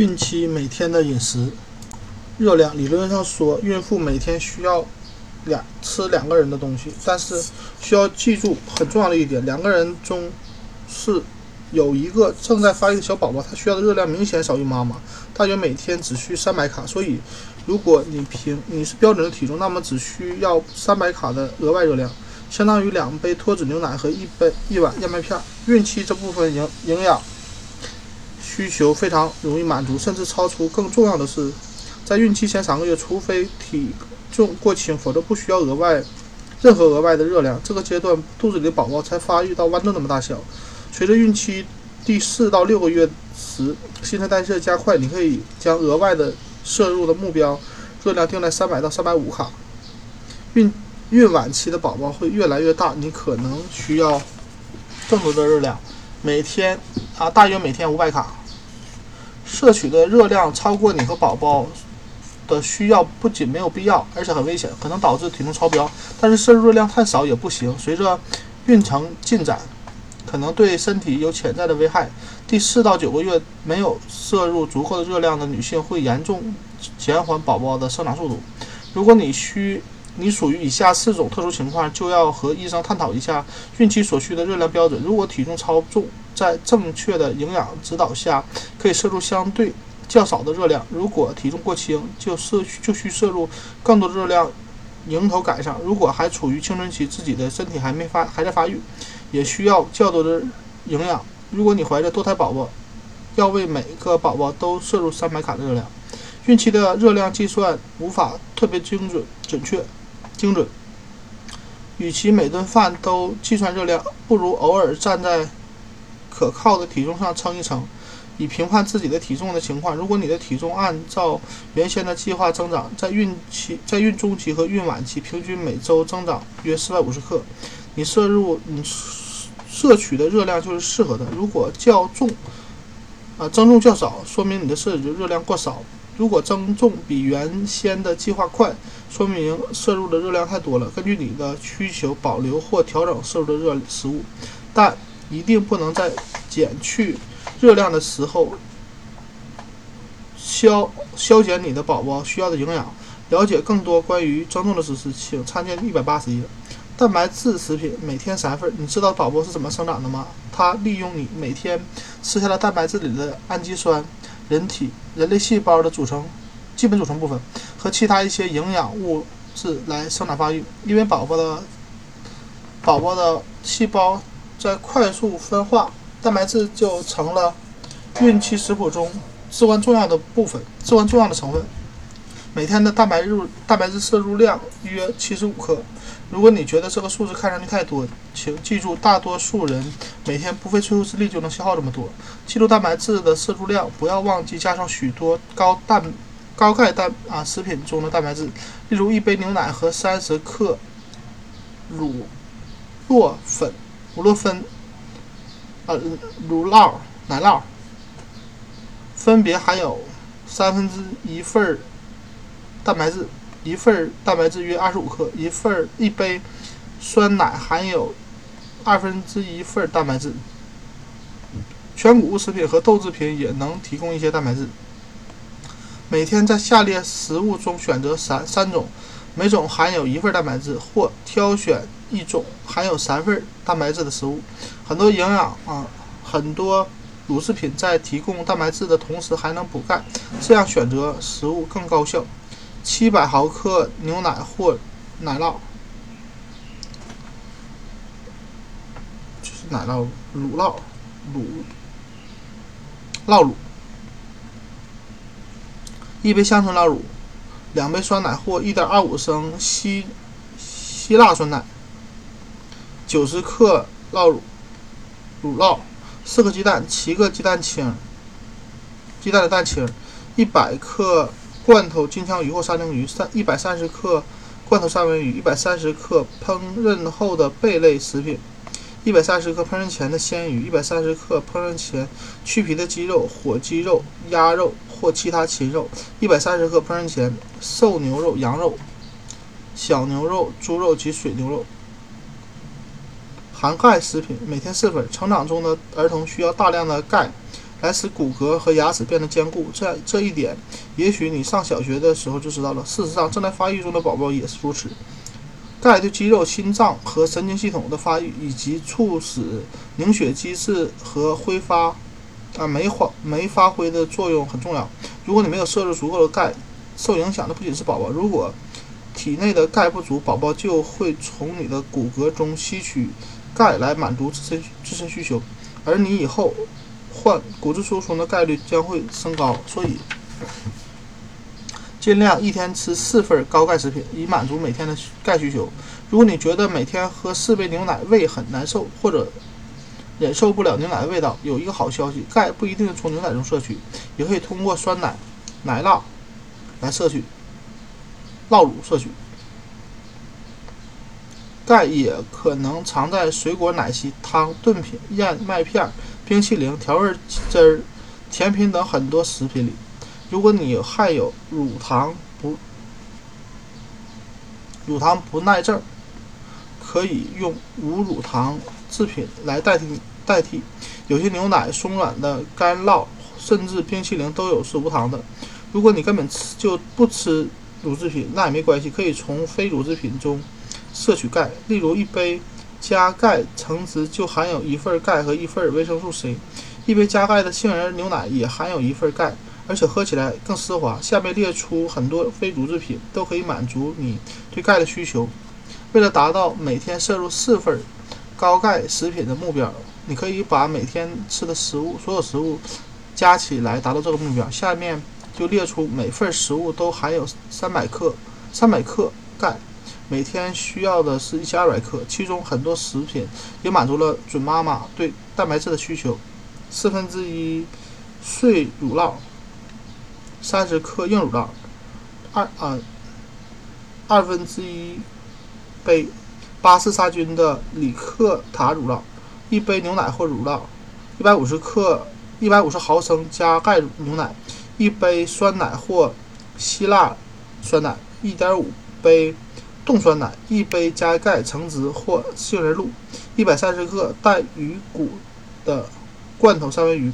孕期每天的饮食热量，理论上说，孕妇每天需要两吃两个人的东西，但是需要记住很重要的一点，两个人中是有一个正在发育的小宝宝，他需要的热量明显少于妈妈，大约每天只需三百卡。所以，如果你平你是标准的体重，那么只需要三百卡的额外热量，相当于两杯脱脂牛奶和一杯一碗燕麦片。孕期这部分营营养。需求非常容易满足，甚至超出。更重要的是，在孕期前三个月，除非体重过轻，否则不需要额外任何额外的热量。这个阶段，肚子里的宝宝才发育到豌豆那么大小。随着孕期第四到六个月时，新陈代谢加快，你可以将额外的摄入的目标热量定在三百到三百五卡。孕孕晚期的宝宝会越来越大，你可能需要更多的热量，每天啊，大约每天五百卡。摄取的热量超过你和宝宝的需要，不仅没有必要，而且很危险，可能导致体重超标。但是摄入热量太少也不行。随着孕程进展，可能对身体有潜在的危害。第四到九个月没有摄入足够的热量的女性，会严重减缓宝宝的生长速度。如果你需你属于以下四种特殊情况，就要和医生探讨一下孕期所需的热量标准。如果体重超重，在正确的营养指导下，可以摄入相对较少的热量。如果体重过轻，就摄就需摄入更多的热量，迎头赶上。如果还处于青春期，自己的身体还没发还在发育，也需要较多的营养。如果你怀着多胎宝宝，要为每个宝宝都摄入三百卡的热量。孕期的热量计算无法特别精准准确。精准。与其每顿饭都计算热量，不如偶尔站在可靠的体重上称一称，以评判自己的体重的情况。如果你的体重按照原先的计划增长，在孕期、在孕中期和孕晚期平均每周增长约四百五十克，你摄入你摄取的热量就是适合的。如果较重，啊增重较少，说明你的摄取热量过少。如果增重比原先的计划快，说明摄入的热量太多了。根据你的需求，保留或调整摄入的热食物，但一定不能在减去热量的时候消消减你的宝宝需要的营养。了解更多关于增重的知识，请参见一百八十页。蛋白质食品每天三份。你知道宝宝是怎么生长的吗？它利用你每天吃下的蛋白质里的氨基酸。人体人类细胞的组成基本组成部分和其他一些营养物质来生长发育，因为宝宝的宝宝的细胞在快速分化，蛋白质就成了孕期食谱中至关重要的部分，至关重要的成分。每天的蛋白入蛋白质摄入量约七十五克。如果你觉得这个数字看上去太多，请记住，大多数人每天不费吹灰之力就能消耗这么多。记录蛋白质的摄入量，不要忘记加上许多高蛋、高钙蛋啊食品中的蛋白质，例如一杯牛奶和三十克乳酪粉、乳酪分、呃乳酪、奶酪，分别含有三分之一份蛋白质。一份蛋白质约二十五克，一份一杯酸奶含有二分之一份蛋白质。全谷物食品和豆制品也能提供一些蛋白质。每天在下列食物中选择三三种，每种含有一份蛋白质，或挑选一种含有三份蛋白质的食物。很多营养啊，很多乳制品在提供蛋白质的同时还能补钙，这样选择食物更高效。七百毫克牛奶或奶酪，就是奶酪、乳酪、乳酪乳，一杯香醇酪乳，两杯酸奶或一点二五升希希腊酸奶，九十克酪乳乳酪，四个鸡蛋，七个鸡蛋清，鸡蛋的蛋清，一百克。罐头金枪鱼或沙丁鱼，三一百三十克罐头三文鱼，一百三十克烹饪后的贝类食品，一百三十克烹饪前的鲜鱼，一百三十克烹饪前去皮的鸡肉、火鸡肉、鸭肉或其他禽肉，一百三十克烹饪前瘦牛肉、羊肉、小牛肉、猪肉及水牛肉。含钙食品每天四份。成长中的儿童需要大量的钙。来使骨骼和牙齿变得坚固。这这一点，也许你上小学的时候就知道了。事实上，正在发育中的宝宝也是如此。钙对肌肉、心脏和神经系统的发育，以及促使凝血机制和挥发啊酶发酶发挥的作用很重要。如果你没有摄入足够的钙，受影响的不仅是宝宝。如果体内的钙不足，宝宝就会从你的骨骼中吸取钙来满足自身自身需求，而你以后患骨质疏松的概率将会升高。所以。尽量一天吃四份高钙食品，以满足每天的钙需求。如果你觉得每天喝四杯牛奶胃很难受，或者忍受不了牛奶的味道，有一个好消息：钙不一定从牛奶中摄取，也可以通过酸奶、奶酪来摄取，酪乳摄取。钙也可能藏在水果奶昔、汤、炖品、燕麦片、冰淇淋、调味汁、甜品等很多食品里。如果你患有乳糖不乳糖不耐症，可以用无乳糖制品来代替代替。有些牛奶、松软的干酪，甚至冰淇淋都有是无糖的。如果你根本吃就不吃乳制品，那也没关系，可以从非乳制品中摄取钙。例如，一杯加钙橙汁就含有一份钙和一份维生素 C。一杯加钙的杏仁牛奶也含有一份钙。而且喝起来更丝滑。下面列出很多非乳制品都可以满足你对钙的需求。为了达到每天摄入四份高钙食品的目标，你可以把每天吃的食物所有食物加起来达到这个目标。下面就列出每份食物都含有三百克三百克钙，每天需要的是一千二百克。其中很多食品也满足了准妈妈对蛋白质的需求。四分之一碎乳酪。三十克硬乳酪，二啊二分之一杯巴氏杀菌的里克塔乳酪，一杯牛奶或乳酪，一百五十克一百五十毫升加钙牛奶，一杯酸奶或希腊酸奶，一点五杯冻酸奶，一杯加钙橙汁或杏仁露，一百三十克带鱼骨的罐头三文鱼，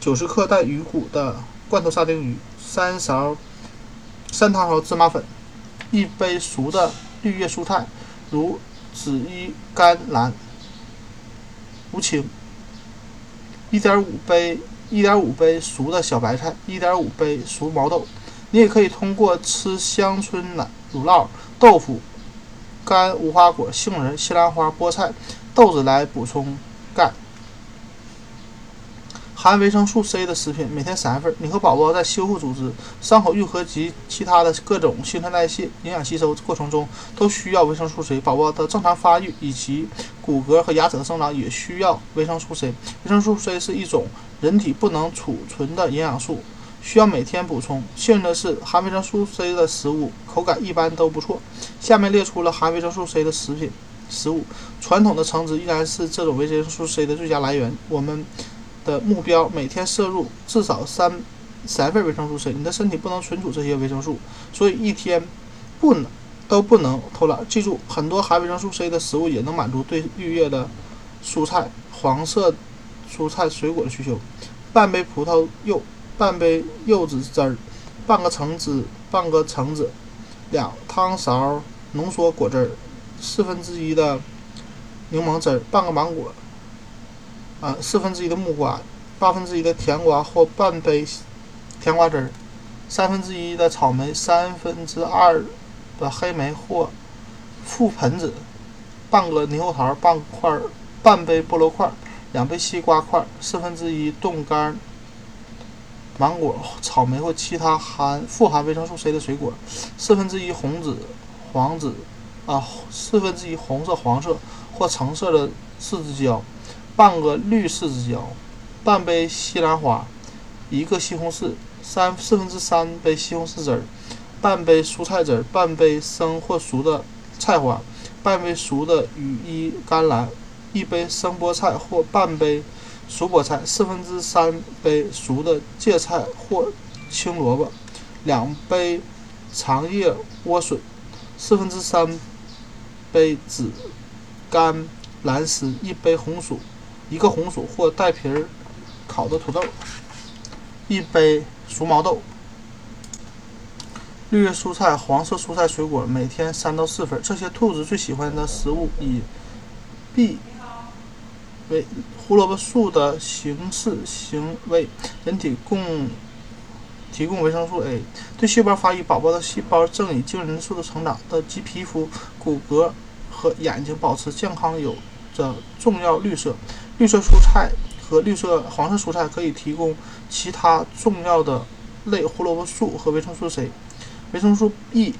九十克带鱼骨的罐头沙丁鱼。三勺三汤勺芝麻粉，一杯熟的绿叶蔬菜，如紫衣甘蓝、无青，一点五杯一点五杯熟的小白菜，一点五杯熟毛豆。你也可以通过吃香椿奶、乳酪、豆腐、干无花果、杏仁、西兰花、菠菜、豆子来补充钙。含维生素 C 的食品每天三份。你和宝宝在修复组织、伤口愈合及其他的各种新陈代谢、营养吸收过程中都需要维生素 C。宝宝的正常发育以及骨骼和牙齿的生长也需要维生素 C。维生素 C 是一种人体不能储存的营养素，需要每天补充。幸运的是，含维生素 C 的食物口感一般都不错。下面列出了含维生素 C 的食品食物。传统的橙汁依然是这种维生素 C 的最佳来源。我们。的目标每天摄入至少三三份维生素 C，你的身体不能存储这些维生素，所以一天不能都不能偷懒。记住，很多含维生素 C 的食物也能满足对绿叶的蔬菜、黄色蔬菜水果的需求。半杯葡萄柚，半杯柚子汁儿，半个橙汁，半个橙子，两汤勺浓缩果汁儿，四分之一的柠檬汁儿，半个芒果。啊，四分之一的木瓜，八分之一的甜瓜或半杯甜瓜汁儿，三分之一的草莓，三分之二的黑莓或覆盆子，半个猕猴桃，半块儿，半杯菠萝块，两杯西瓜块，四分之一冻干芒果、草莓或其他含富含维生素 C 的水果，四分之一红紫、黄紫啊，四分之一红色、黄色或橙色的柿子椒。半个绿柿子椒，半杯西兰花，一个西红柿，三四分之三杯西红柿汁儿，半杯蔬菜汁儿，半杯生或熟的菜花，半杯熟的羽衣甘蓝，一杯生菠菜或半杯熟菠菜，四分之三杯熟的芥菜或青萝卜，两杯长叶莴笋，四分之三杯紫甘蓝丝，一杯红薯。一个红薯或带皮儿烤的土豆。一杯熟毛豆。绿叶蔬菜、黄色蔬菜水果每天三到四份。这些兔子最喜欢的食物以 B 为胡萝卜素的形式行为人体供提供维生素 A，对细胞发育、宝宝的细胞正以惊人速度成长的及皮肤、骨骼和眼睛保持健康有着重要绿色。绿色蔬菜和绿色黄色蔬菜可以提供其他重要的类胡萝卜素和维生素 C。维生素 E、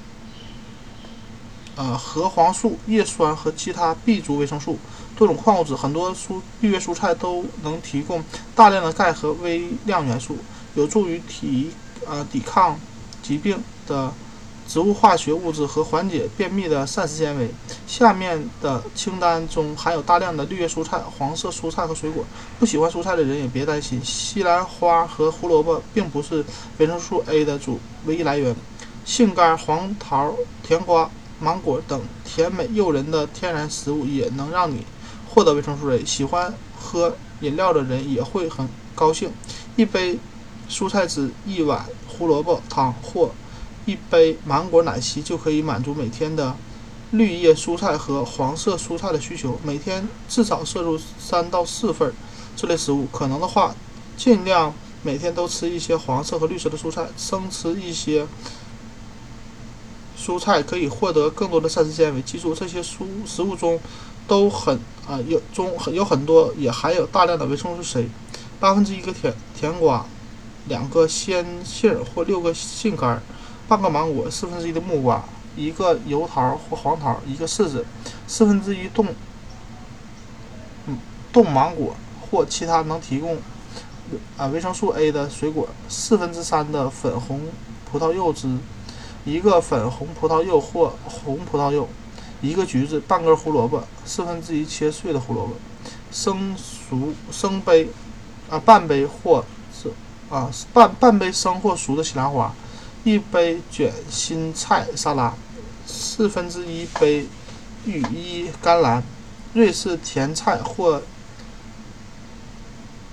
呃核黄素、叶酸和其他 B 族维生素、多种矿物质，很多蔬绿叶蔬菜都能提供大量的钙和微量元素，有助于提呃抵抗疾病的植物化学物质和缓解便秘的膳食纤维。下面的清单中含有大量的绿叶蔬菜、黄色蔬菜和水果。不喜欢蔬菜的人也别担心，西兰花和胡萝卜并不是维生素 A 的主唯一来源。杏干、黄桃、甜瓜、芒果等甜美诱人的天然食物也能让你获得维生素 A。喜欢喝饮料的人也会很高兴。一杯蔬菜汁、一碗胡萝卜汤或一杯芒果奶昔就可以满足每天的绿叶蔬菜和黄色蔬菜的需求。每天至少摄入三到四份这类食物，可能的话，尽量每天都吃一些黄色和绿色的蔬菜，生吃一些。蔬菜可以获得更多的膳食纤维。记住，这些蔬食物中都很啊有中有很多也含有大量的维生素 C。八分之一个甜甜瓜，两个鲜杏或六个杏干，半个芒果，四分之一的木瓜，一个油桃或黄桃，一个柿子，四分之一冻嗯冻芒果或其他能提供啊维生素 A 的水果，四分之三的粉红葡萄柚汁。一个粉红葡萄柚或红葡萄柚，一个橘子，半根胡萝卜，四分之一切碎的胡萝卜，生熟生杯，啊半杯或是啊半半杯生或熟的西兰花，一杯卷心菜沙拉，四分之一杯羽衣甘蓝，瑞士甜菜或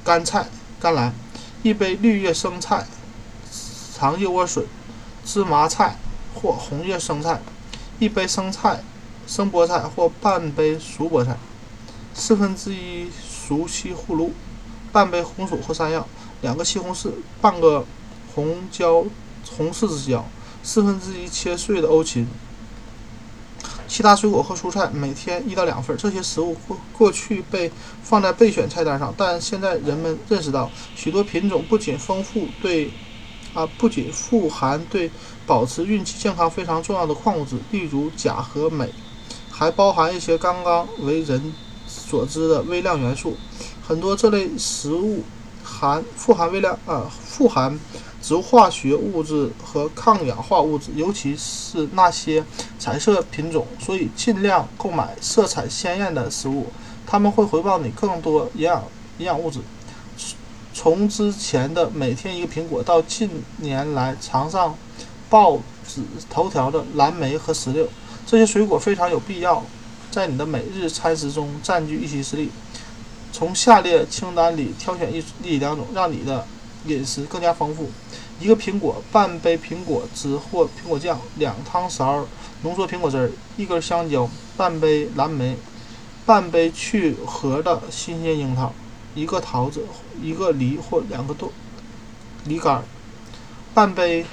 干菜甘蓝，一杯绿叶生菜，长叶莴笋，芝麻菜。或红叶生菜，一杯生菜、生菠菜或半杯熟菠菜，四分之一熟西葫芦，半杯红薯或山药，两个西红柿，半个红椒红柿子椒，四分之一切碎的欧芹。其他水果和蔬菜每天一到两份。这些食物过过去被放在备选菜单上，但现在人们认识到，许多品种不仅丰富对。啊，不仅富含对保持孕期健康非常重要的矿物质，例如钾和镁，还包含一些刚刚为人所知的微量元素。很多这类食物含富含微量啊，富含植物化学物质和抗氧化物质，尤其是那些彩色品种。所以尽量购买色彩鲜艳的食物，它们会回报你更多营养营养物质。从之前的每天一个苹果，到近年来常上报纸头条的蓝莓和石榴，这些水果非常有必要在你的每日餐食中占据一席之地。从下列清单里挑选一一两种，让你的饮食更加丰富：一个苹果，半杯苹果汁或苹果酱，两汤勺浓缩苹果汁，一根香蕉，半杯蓝莓，半杯去核的新鲜樱桃。一个桃子，一个梨或两个豆梨干，半杯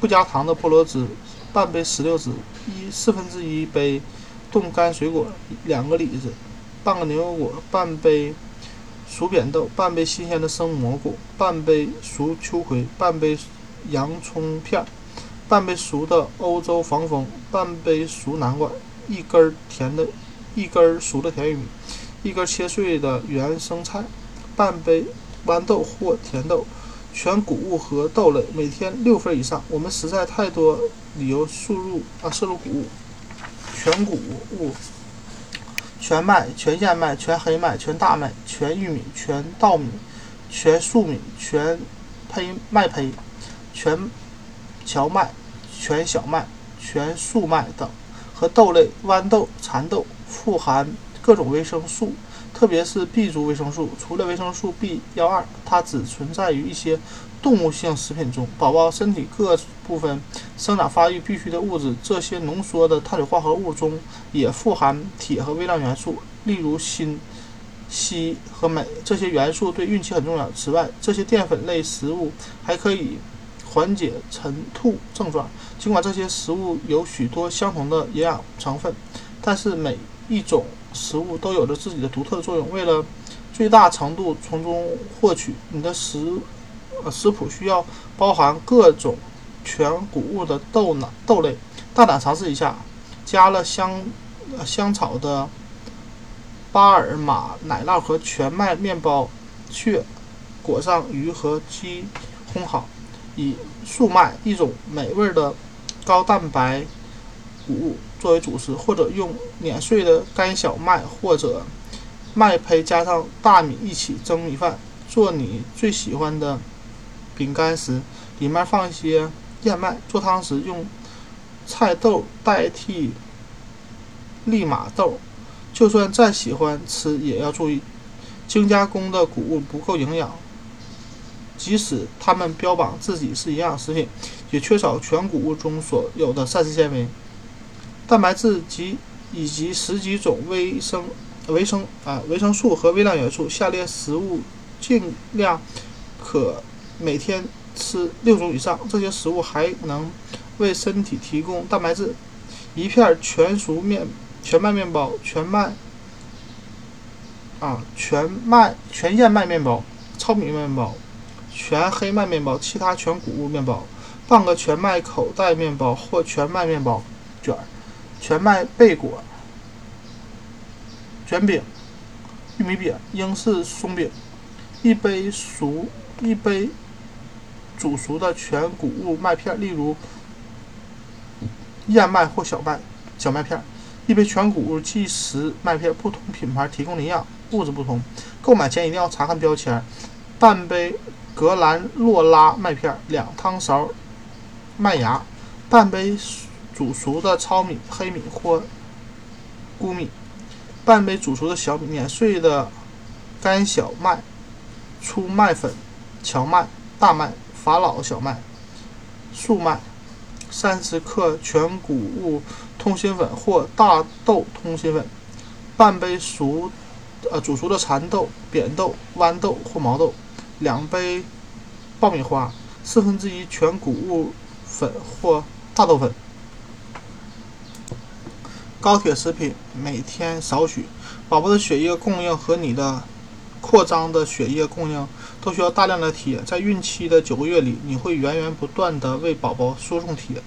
不加糖的菠萝汁，半杯石榴汁，一四分之一杯冻干水果，两个李子，半个牛油果，半杯熟扁豆，半杯新鲜的生蘑菇，半杯熟秋葵，半杯洋葱片，半杯熟的欧洲防风，半杯熟南瓜，一根甜的，一根熟的甜玉米。一根切碎的原生菜，半杯豌豆或甜豆，全谷物和豆类，每天六份以上。我们实在太多理由摄入啊摄入谷物，全谷物、全麦、全燕麦、全黑麦、全大麦、全玉米、全稻米、全粟米、全胚麦胚、全荞麦、全小麦、全粟麦等，和豆类豌豆、蚕豆富含。各种维生素，特别是 B 族维生素。除了维生素 B 幺二，它只存在于一些动物性食品中。宝宝身体各部分生长发育必需的物质，这些浓缩的碳水化合物中也富含铁和微量元素，例如锌、硒和镁。这些元素对孕期很重要。此外，这些淀粉类食物还可以缓解晨吐症状。尽管这些食物有许多相同的营养成分，但是每一种食物都有着自己的独特作用。为了最大程度从中获取，你的食食谱需要包含各种全谷物的豆奶豆类。大胆尝试一下，加了香香草的巴尔马奶酪和全麦面包却裹上鱼和鸡，烘好，以粟麦一种美味的。高蛋白谷物作为主食，或者用碾碎的干小麦或者麦胚加上大米一起蒸米饭。做你最喜欢的饼干时，里面放一些燕麦。做汤时用菜豆代替利马豆。就算再喜欢吃，也要注意精加工的谷物不够营养。即使它们标榜自己是营养食品。也缺少全谷物中所有的膳食纤维、蛋白质及以及十几种维生、维生啊维生素和微量元素。下列食物尽量可每天吃六种以上。这些食物还能为身体提供蛋白质：一片全熟面、全麦面包、全麦啊全麦全燕麦面包、糙米面包、全黑麦面包、其他全谷物面包。半个全麦口袋面包或全麦面包卷，全麦贝果卷饼、玉米饼、英式松饼，一杯熟一杯煮熟的全谷物麦片，例如燕麦或小麦小麦片，一杯全谷物即食麦片。不同品牌提供的营养物质不同，购买前一定要查看标签。半杯格兰诺拉麦片，两汤勺。麦芽，半杯煮熟的糙米、黑米或谷米，半杯煮熟的小米、碾碎的干小麦、粗麦粉、荞麦、大麦、法老小麦、粟麦，三十克全谷物通心粉或大豆通心粉，半杯熟呃煮熟的蚕豆、扁豆、豌豆或毛豆，两杯爆米花，四分之一全谷物。粉或大豆粉，高铁食品每天少许。宝宝的血液供应和你的扩张的血液供应都需要大量的铁。在孕期的九个月里，你会源源不断的为宝宝输送铁。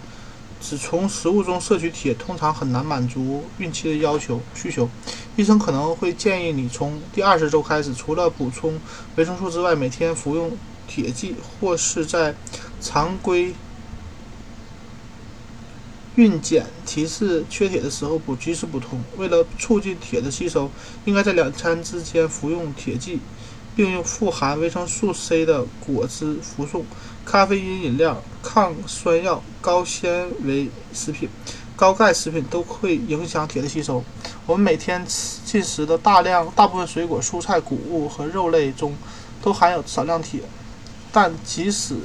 只从食物中摄取铁通常很难满足孕期的要求需求。医生可能会建议你从第二十周开始，除了补充维生素之外，每天服用铁剂，或是在常规。孕检提示缺铁的时候补及时补充。为了促进铁的吸收，应该在两餐之间服用铁剂，并用富含维生素 C 的果汁服送。咖啡因饮料、抗酸药、高纤维食品、高钙食品都会影响铁的吸收。我们每天吃进食的大量大部分水果、蔬菜、谷物和肉类中都含有少量铁，但即使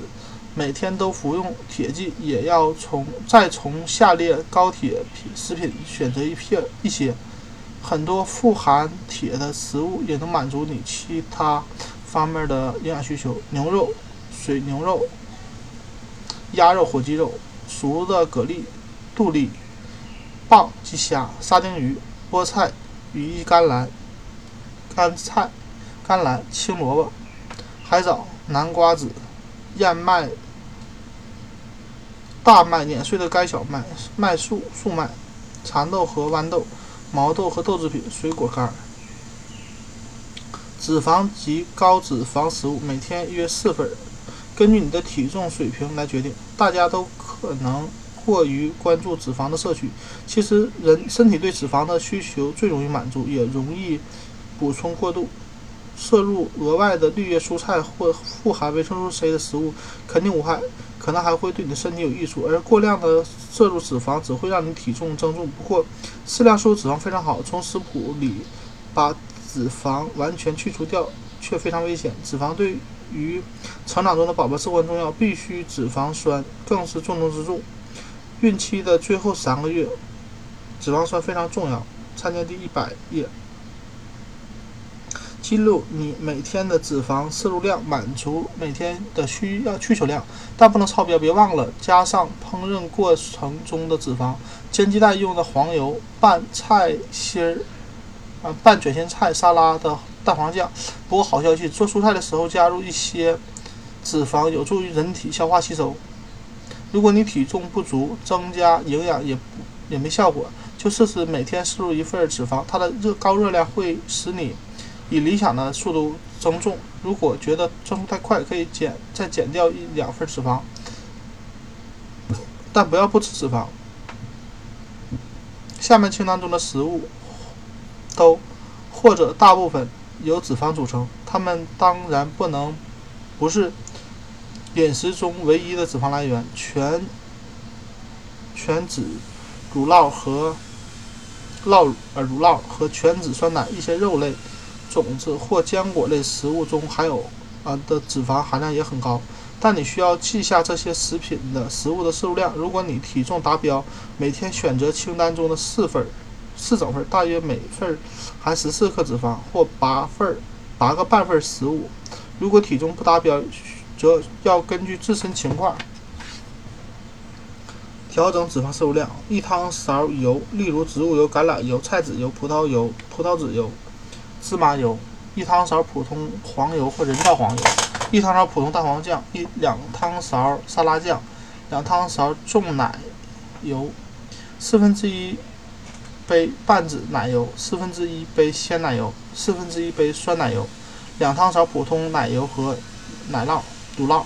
每天都服用铁剂，也要从再从下列高铁品食品选择一片一些。很多富含铁的食物也能满足你其他方面的营养需求：牛肉、水牛肉、鸭肉、火鸡肉、熟的蛤蜊、杜蛎、蚌及虾、沙丁鱼、菠菜、羽衣甘蓝、干菜、甘蓝、青萝卜、海藻、南瓜子、燕麦。大麦碾碎的干小麦、麦粟、粟麦、蚕豆和豌豆、毛豆和豆制品、水果干。脂肪及高脂肪食物每天约四份，根据你的体重水平来决定。大家都可能过于关注脂肪的摄取，其实人身体对脂肪的需求最容易满足，也容易补充过度。摄入额外的绿叶蔬菜或富含维生素 C 的食物肯定无害。可能还会对你的身体有益处，而过量的摄入脂肪只会让你体重增重。不过，适量摄入脂肪非常好。从食谱里把脂肪完全去除掉却非常危险。脂肪对于成长中的宝宝至关重要，必须脂肪酸更是重中之重。孕期的最后三个月，脂肪酸非常重要。参见第一百页。记录你每天的脂肪摄入量，满足每天的需要需求量，但不能超标。别忘了加上烹饪过程中的脂肪。煎鸡蛋用的黄油，拌菜心儿，啊，拌卷心菜沙拉的蛋黄酱。不过好消息，做蔬菜的时候加入一些脂肪，有助于人体消化吸收。如果你体重不足，增加营养也也没效果，就试试每天摄入一份脂肪，它的热高热量会使你。以理想的速度增重，如果觉得增速太快，可以减再减掉一两份脂肪，但不要不吃脂肪。下面清单中的食物都或者大部分由脂肪组成，它们当然不能不是饮食中唯一的脂肪来源。全全脂乳酪和酪呃乳酪和全脂酸奶，一些肉类。种子或坚果类食物中含有啊的脂肪含量也很高，但你需要记下这些食品的食物的摄入量。如果你体重达标，每天选择清单中的四份、四整份，大约每份含十四克脂肪，或八份、八个半份食物。如果体重不达标，则要根据自身情况调整脂肪摄入量。一汤勺油，例如植物油、橄榄油、菜籽油、葡萄油、葡萄籽油。芝麻油，一汤勺普通黄油或人造黄油，一汤勺普通蛋黄酱，一两汤勺沙拉酱，两汤勺重奶油，四分之一杯半脂奶油，四分之一杯鲜奶油，四分之一杯酸奶油，两汤勺普通奶油和奶酪乳酪，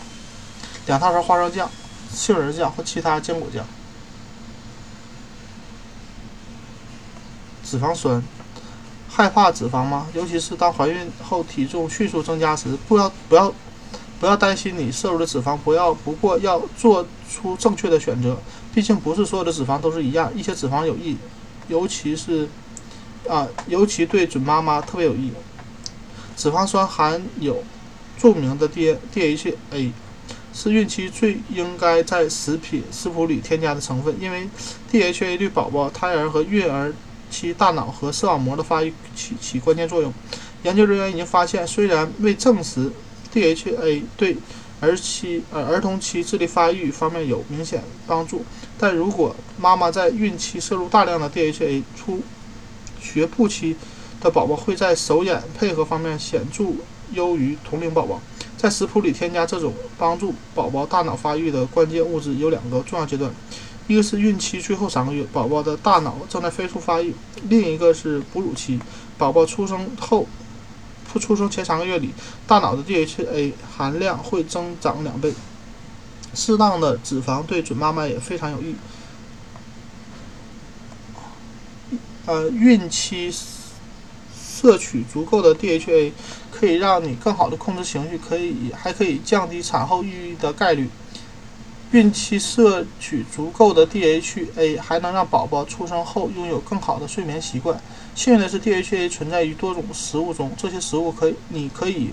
两汤勺花生酱、杏仁酱或其他坚果酱，脂肪酸。害怕脂肪吗？尤其是当怀孕后体重迅速增加时，不要不要不要担心你摄入的脂肪，不要不过要做出正确的选择。毕竟不是所有的脂肪都是一样，一些脂肪有益，尤其是啊，尤其对准妈妈特别有益。脂肪酸含有著名的 D DHA，是孕期最应该在食品食谱里添加的成分，因为 DHA 对宝宝、胎儿和孕儿。其大脑和视网膜的发育起起关键作用。研究人员已经发现，虽然未证实 DHA 对儿期呃儿童期智力发育方面有明显帮助，但如果妈妈在孕期摄入大量的 DHA，初学步期的宝宝会在手眼配合方面显著优于同龄宝宝。在食谱里添加这种帮助宝宝大脑发育的关键物质有两个重要阶段。一个是孕期最后三个月，宝宝的大脑正在飞速发育；另一个是哺乳期，宝宝出生后，出出生前三个月里，大脑的 DHA 含量会增长两倍。适当的脂肪对准妈妈也非常有益。呃，孕期摄取足够的 DHA 可以让你更好的控制情绪，可以还可以降低产后抑郁的概率。孕期摄取足够的 DHA，还能让宝宝出生后拥有更好的睡眠习惯。幸运的是，DHA 存在于多种食物中，这些食物可以，你可以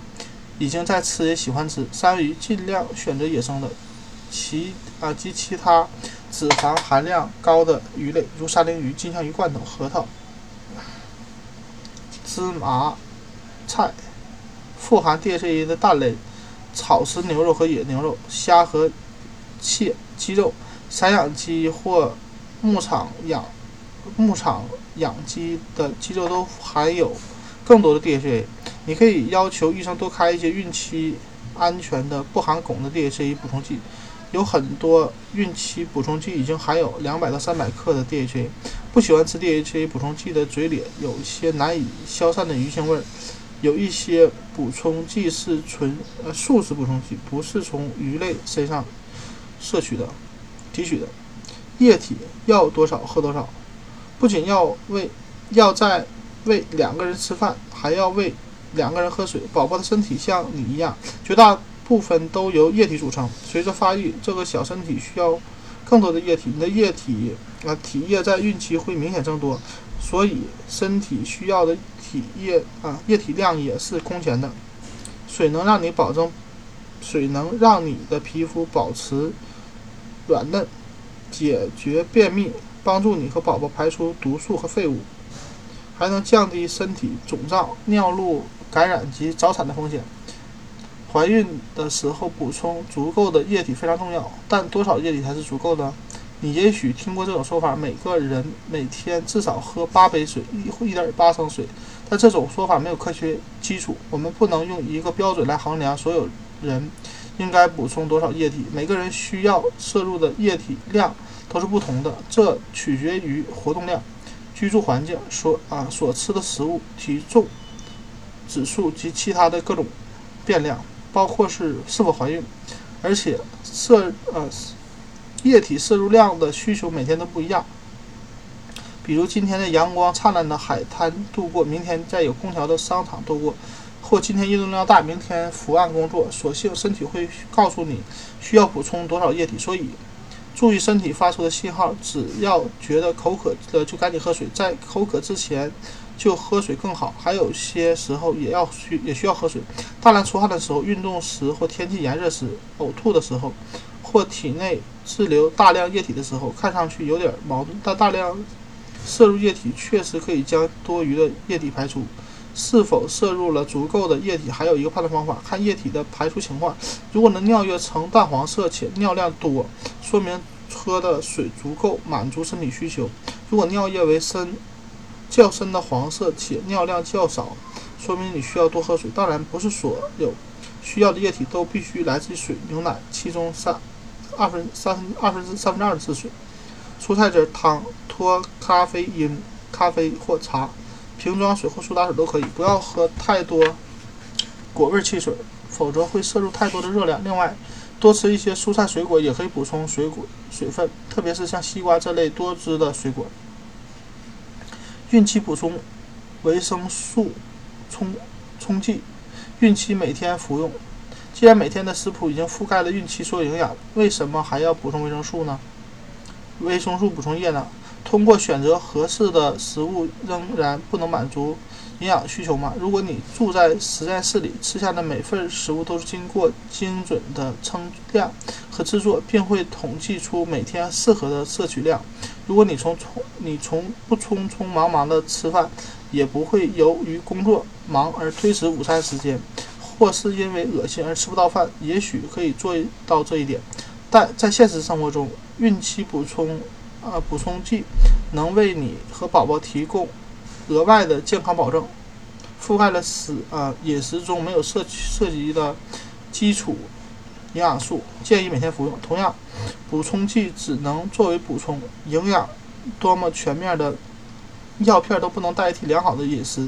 已经在吃也喜欢吃。三文鱼尽量选择野生的，其啊及其他脂肪含量高的鱼类，如沙丁鱼、金枪鱼罐头、核桃、芝麻菜。富含 DHA 的蛋类，草食牛肉和野牛肉、虾和。切鸡肉，散养鸡或牧场养牧场养鸡的鸡肉都含有更多的 DHA。你可以要求医生多开一些孕期安全的不含汞的 DHA 补充剂。有很多孕期补充剂已经含有两百到三百克的 DHA。不喜欢吃 DHA 补充剂的嘴里有一些难以消散的鱼腥味儿。有一些补充剂是纯呃素食补充剂，不是从鱼类身上。摄取的、提取的液体要多少喝多少，不仅要喂，要在喂两个人吃饭，还要喂两个人喝水。宝宝的身体像你一样，绝大部分都由液体组成。随着发育，这个小身体需要更多的液体。你的液体啊体液在孕期会明显增多。所以身体需要的体液啊液体量也是空前的。水能让你保证，水能让你的皮肤保持软嫩，解决便秘，帮助你和宝宝排出毒素和废物，还能降低身体肿胀、尿路感染及早产的风险。怀孕的时候补充足够的液体非常重要，但多少液体才是足够的？你也许听过这种说法：每个人每天至少喝八杯水，一一点八升水。但这种说法没有科学基础。我们不能用一个标准来衡量所有人应该补充多少液体。每个人需要摄入的液体量都是不同的，这取决于活动量、居住环境、所啊所吃的食物、体重指数及其他的各种变量。包括是是否怀孕，而且摄呃液体摄入量的需求每天都不一样。比如今天的阳光灿烂的海滩度过，明天在有空调的商场度过，或今天运动量大，明天伏案工作。所幸身体会告诉你需要补充多少液体，所以注意身体发出的信号。只要觉得口渴了，就赶紧喝水，在口渴之前。就喝水更好，还有些时候也要需也需要喝水。大量出汗的时候、运动时或天气炎热时、呕吐的时候，或体内滞留大量液体的时候，看上去有点矛盾，但大量摄入液体确实可以将多余的液体排出。是否摄入了足够的液体，还有一个判断方法，看液体的排出情况。如果能尿液呈淡黄色且尿量多，说明喝的水足够满足身体需求。如果尿液为深。较深的黄色且尿量较少，说明你需要多喝水。当然，不是所有需要的液体都必须来自于水、牛奶，其中三二分三分二分之三分之二是水。蔬菜汁、汤、脱咖啡因、咖啡或茶、瓶装水或苏打水都可以。不要喝太多果味汽水，否则会摄入太多的热量。另外，多吃一些蔬菜水果也可以补充水果水分，特别是像西瓜这类多汁的水果。孕期补充维生素充充剂，孕期每天服用。既然每天的食谱已经覆盖了孕期所有营养，为什么还要补充维生素呢？维生素补充液呢？通过选择合适的食物，仍然不能满足。营养需求吗？如果你住在实验室里，吃下的每份食物都是经过精准的称量和制作，并会统计出每天适合的摄取量。如果你从匆你从不匆匆忙忙的吃饭，也不会由于工作忙而推迟午餐时间，或是因为恶心而吃不到饭，也许可以做到这一点。但在现实生活中，孕期补充啊补充剂能为你和宝宝提供。额外的健康保证，覆盖了食啊饮食中没有涉涉及的基础营养素，建议每天服用。同样，补充剂只能作为补充，营养多么全面的药片都不能代替良好的饮食。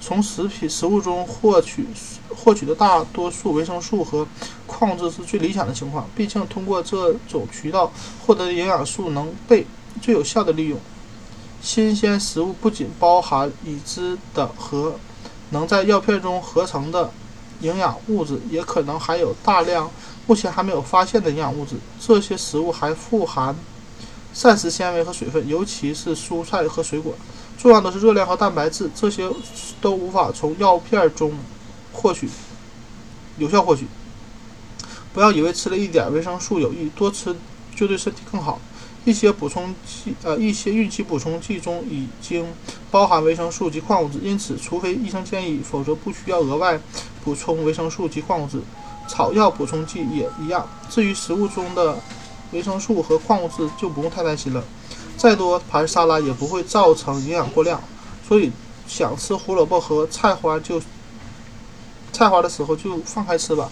从食品食物中获取获取的大多数维生素和矿物质是最理想的情况，毕竟通过这种渠道获得的营养素能被最有效的利用。新鲜食物不仅包含已知的和能在药片中合成的营养物质，也可能含有大量目前还没有发现的营养物质。这些食物还富含膳食纤维和水分，尤其是蔬菜和水果。重要的是热量和蛋白质，这些都无法从药片中获取有效获取。不要以为吃了一点维生素有益，多吃就对身体更好。一些补充剂，呃，一些孕期补充剂中已经包含维生素及矿物质，因此，除非医生建议，否则不需要额外补充维生素及矿物质。草药补充剂也一样。至于食物中的维生素和矿物质，就不用太担心了。再多盘沙拉也不会造成营养过量，所以想吃胡萝卜和菜花就菜花的时候就放开吃吧。